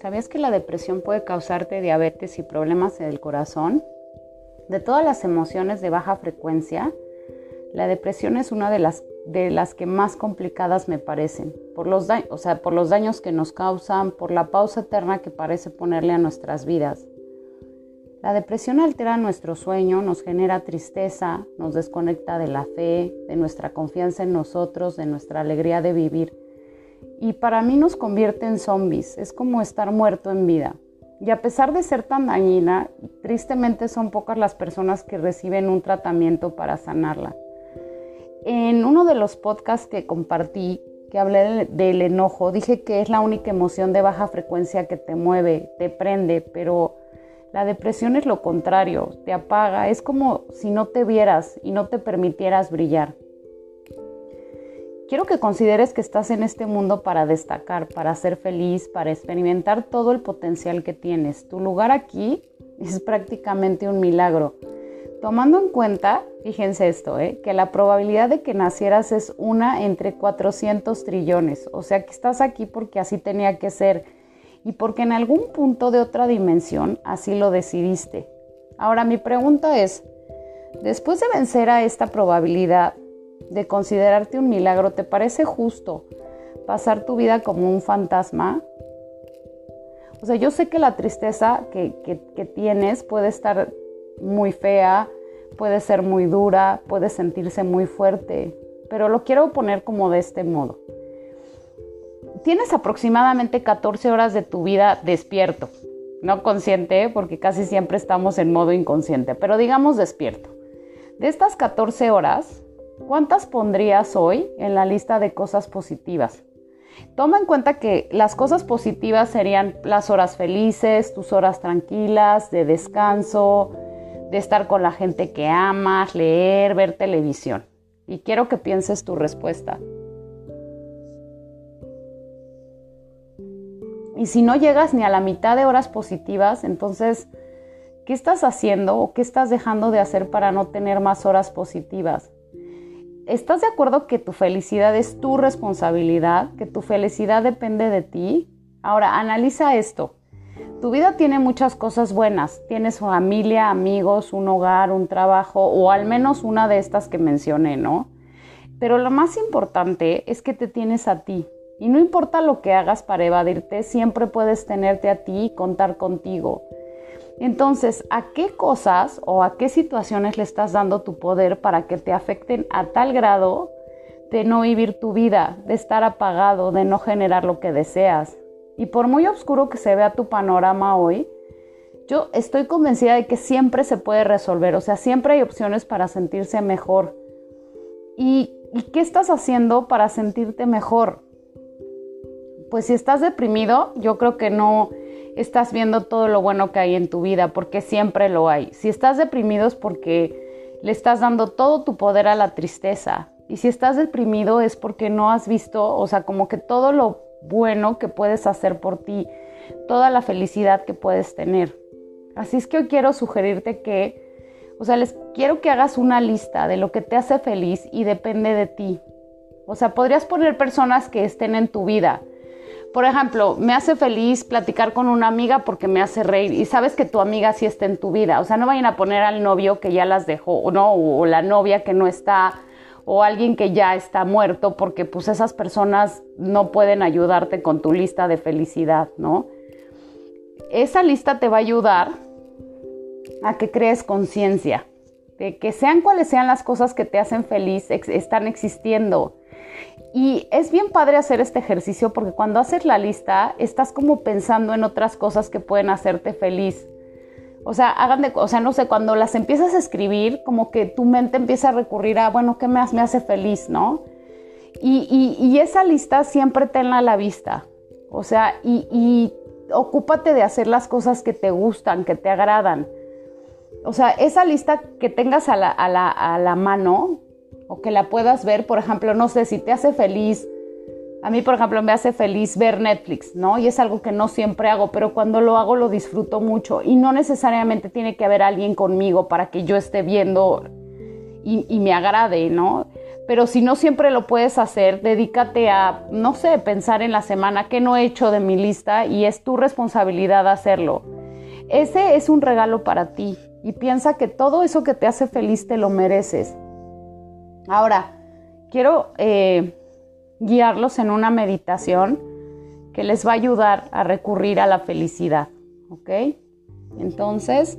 ¿Sabías que la depresión puede causarte diabetes y problemas del corazón? De todas las emociones de baja frecuencia, la depresión es una de las, de las que más complicadas me parecen, por los, o sea, por los daños que nos causan, por la pausa eterna que parece ponerle a nuestras vidas. La depresión altera nuestro sueño, nos genera tristeza, nos desconecta de la fe, de nuestra confianza en nosotros, de nuestra alegría de vivir y para mí nos convierte en zombies, es como estar muerto en vida. Y a pesar de ser tan dañina, tristemente son pocas las personas que reciben un tratamiento para sanarla. En uno de los podcasts que compartí, que hablé del enojo, dije que es la única emoción de baja frecuencia que te mueve, te prende, pero la depresión es lo contrario, te apaga, es como si no te vieras y no te permitieras brillar. Quiero que consideres que estás en este mundo para destacar, para ser feliz, para experimentar todo el potencial que tienes. Tu lugar aquí es prácticamente un milagro. Tomando en cuenta, fíjense esto, ¿eh? que la probabilidad de que nacieras es una entre 400 trillones. O sea que estás aquí porque así tenía que ser y porque en algún punto de otra dimensión así lo decidiste. Ahora mi pregunta es, después de vencer a esta probabilidad, de considerarte un milagro, ¿te parece justo pasar tu vida como un fantasma? O sea, yo sé que la tristeza que, tienes puede estar muy fea, puede ser muy dura, puede sentirse muy fuerte, pero lo quiero poner como de este modo. Tienes aproximadamente 14 horas de tu vida despierto, no consciente, porque casi siempre estamos en modo inconsciente, pero digamos despierto. De estas 14 horas, ¿Cuántas pondrías hoy en la lista de cosas positivas? Toma en cuenta que las cosas positivas serían las horas felices, tus horas tranquilas, de descanso, de estar con la gente que amas, leer, ver televisión. Y quiero que pienses tu respuesta. Y si no llegas ni a la mitad de horas positivas, entonces, ¿qué estás haciendo o qué estás dejando de hacer para no tener más horas positivas? ¿Estás de acuerdo que tu felicidad es tu responsabilidad, que tu felicidad depende de ti? Ahora, analiza esto. Tu vida tiene muchas cosas buenas. Tienes familia, amigos, un hogar, un trabajo o al menos una de estas que mencioné, ¿no? Pero lo más importante es que te tienes a ti. Y no importa lo que hagas para evadirte, siempre puedes tenerte a ti y contar contigo. Entonces, ¿a qué cosas o a qué situaciones le estás dando tu poder para que te afecten a tal grado de no vivir tu vida, de estar apagado, de no generar lo que deseas? Y por muy oscuro que se vea tu panorama hoy, yo estoy convencida de que siempre se puede resolver, o sea, siempre hay opciones para sentirse mejor. ¿Y, ¿y qué estás haciendo para sentirte mejor? Pues si estás deprimido, yo creo que no estás viendo todo lo bueno que hay en tu vida, porque siempre lo hay. Si estás deprimido es porque le estás dando todo tu poder a la tristeza. Y si estás deprimido es porque no has visto, o sea, como que todo lo bueno que puedes hacer por ti, toda la felicidad que puedes tener. Así es que hoy quiero sugerirte que, o sea, les quiero que hagas una lista de lo que te hace feliz y depende de ti. O sea, podrías poner personas que estén en tu vida, por ejemplo, me hace feliz platicar con una amiga porque me hace reír y sabes que tu amiga sí está en tu vida. O sea, no vayan a poner al novio que ya las dejó, o no, o la novia que no está, o alguien que ya está muerto, porque pues esas personas no pueden ayudarte con tu lista de felicidad, ¿no? Esa lista te va a ayudar a que crees conciencia, de que sean cuales sean las cosas que te hacen feliz, están existiendo y es bien padre hacer este ejercicio porque cuando haces la lista estás como pensando en otras cosas que pueden hacerte feliz. O sea, hagan de, o sea, no sé, cuando las empiezas a escribir, como que tu mente empieza a recurrir a, bueno, ¿qué más me hace feliz, no? Y, y, esa lista siempre tenla a la vista. O sea, y, y ocúpate de hacer las cosas que te gustan, que te agradan. O sea, esa lista que tengas a la, a la, a la mano, o que la puedas ver, por ejemplo, no sé, si te hace feliz A mí, por ejemplo, me hace feliz ver Netflix, ¿no? Y es algo que no siempre hago, pero cuando lo hago lo disfruto mucho. Y no necesariamente tiene que haber alguien conmigo para que yo esté viendo y, me agrade, ¿no? Pero si no siempre lo puedes hacer, dedícate a, no sé, pensar en la semana que no he hecho de mi lista y es tu responsabilidad hacerlo. Ese es un regalo para ti y piensa que todo eso que te hace feliz te lo mereces. Ahora, quiero eh, guiarlos en una meditación que les va a ayudar a recurrir a la felicidad, ¿ok? Entonces,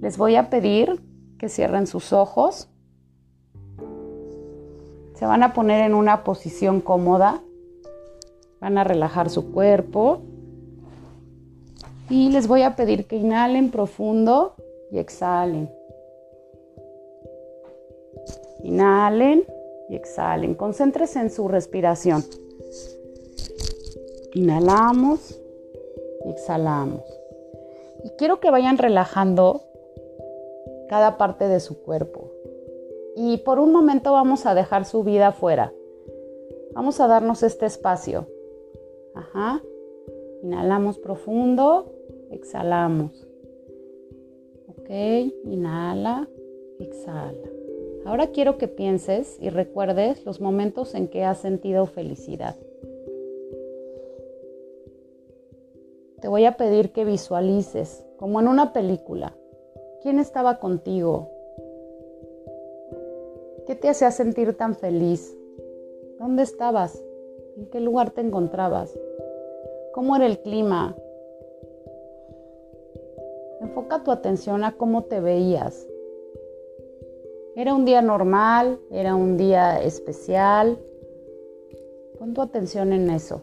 les voy a pedir que cierren sus ojos. Se van a poner en una posición cómoda. Van a relajar su cuerpo. Y les voy a pedir que inhalen profundo y exhalen. Inhalen y exhalen. Concéntrese en su respiración. Inhalamos y exhalamos. Y quiero que vayan relajando cada parte de su cuerpo. Y por un momento vamos a dejar su vida afuera. Vamos a darnos este espacio. Ajá. Inhalamos profundo, exhalamos. Ok, inhala, exhala. Ahora quiero que pienses y recuerdes los momentos en que has sentido felicidad. Te voy a pedir que visualices, como en una película, quién estaba contigo, qué te hacía sentir tan feliz, dónde estabas, en qué lugar te encontrabas, cómo era el clima. Enfoca tu atención a cómo te veías, era un día normal, era un día especial. Pon tu atención en eso.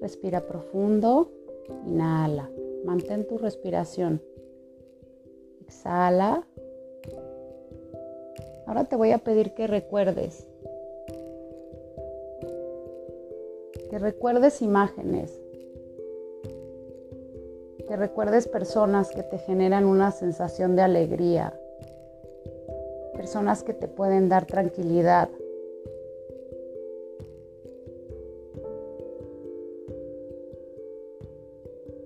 Respira profundo, inhala, mantén tu respiración. Exhala. Ahora te voy a pedir que recuerdes que recuerdes imágenes, que recuerdes personas que te generan una sensación de alegría, personas que te pueden dar tranquilidad.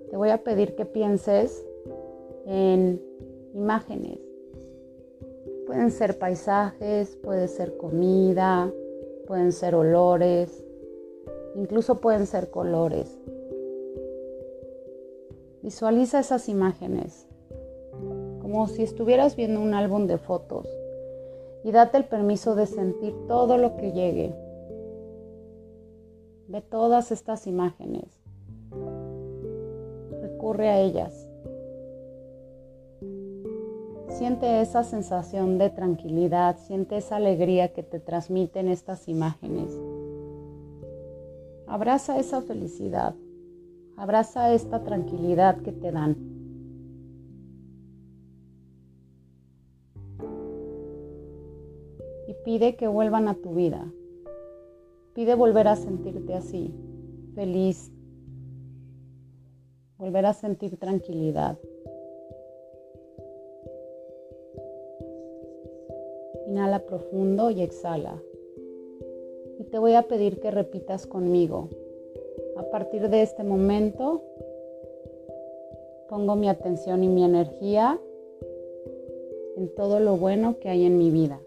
Te voy a pedir que pienses en imágenes. Pueden ser paisajes, puede ser comida, pueden ser olores, Incluso pueden ser colores. Visualiza esas imágenes como si estuvieras viendo un álbum de fotos y date el permiso de sentir todo lo que llegue. Ve todas estas imágenes. Recurre a ellas. Siente esa sensación de tranquilidad, siente esa alegría que te transmiten estas imágenes. Abraza esa felicidad, abraza esta tranquilidad que te dan. Y pide que vuelvan a tu vida. Pide volver a sentirte así, feliz. Volver a sentir tranquilidad. Inhala profundo y exhala te voy a pedir que repitas conmigo. A partir de este momento, pongo mi atención y mi energía en todo lo bueno que hay en mi vida.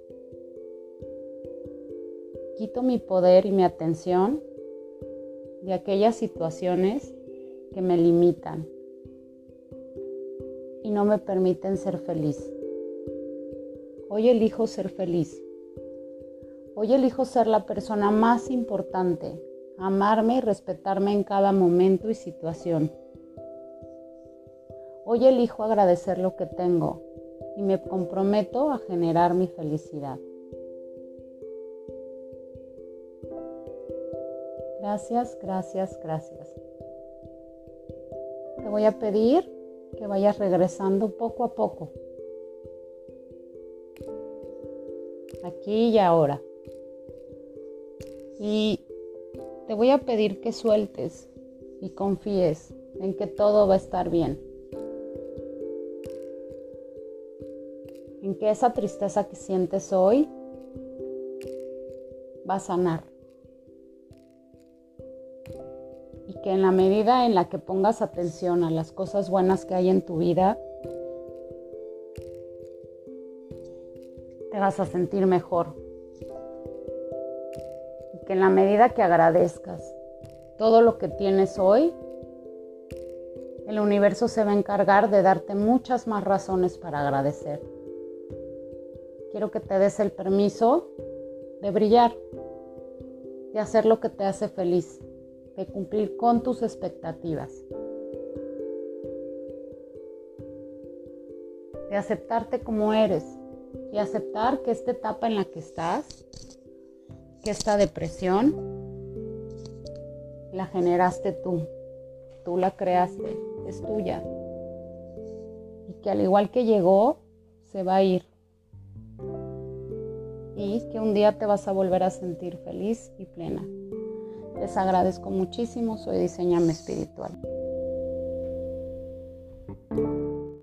Quito mi poder y mi atención de aquellas situaciones que me limitan y no me permiten ser feliz. Hoy elijo ser feliz. Hoy elijo ser la persona más importante, amarme y respetarme en cada momento y situación. Hoy elijo agradecer lo que tengo y me comprometo a generar mi felicidad. Gracias, gracias, gracias. Te voy a pedir que vayas regresando poco a poco. Aquí y ahora. Y te voy a pedir que sueltes y confíes en que todo va a estar bien. En que esa tristeza que sientes hoy va a sanar. Y que en la medida en la que pongas atención a las cosas buenas que hay en tu vida, te vas a sentir mejor. Que en la medida que agradezcas todo lo que tienes hoy, el universo se va a encargar de darte muchas más razones para agradecer. Quiero que te des el permiso de brillar, de hacer lo que te hace feliz, de cumplir con tus expectativas, de aceptarte como eres y aceptar que esta etapa en la que estás, que esta depresión, la generaste tú, tú la creaste, es tuya. Y que al igual que llegó, se va a ir. Y que un día te vas a volver a sentir feliz y plena. Les agradezco muchísimo, soy Diseñame Espiritual.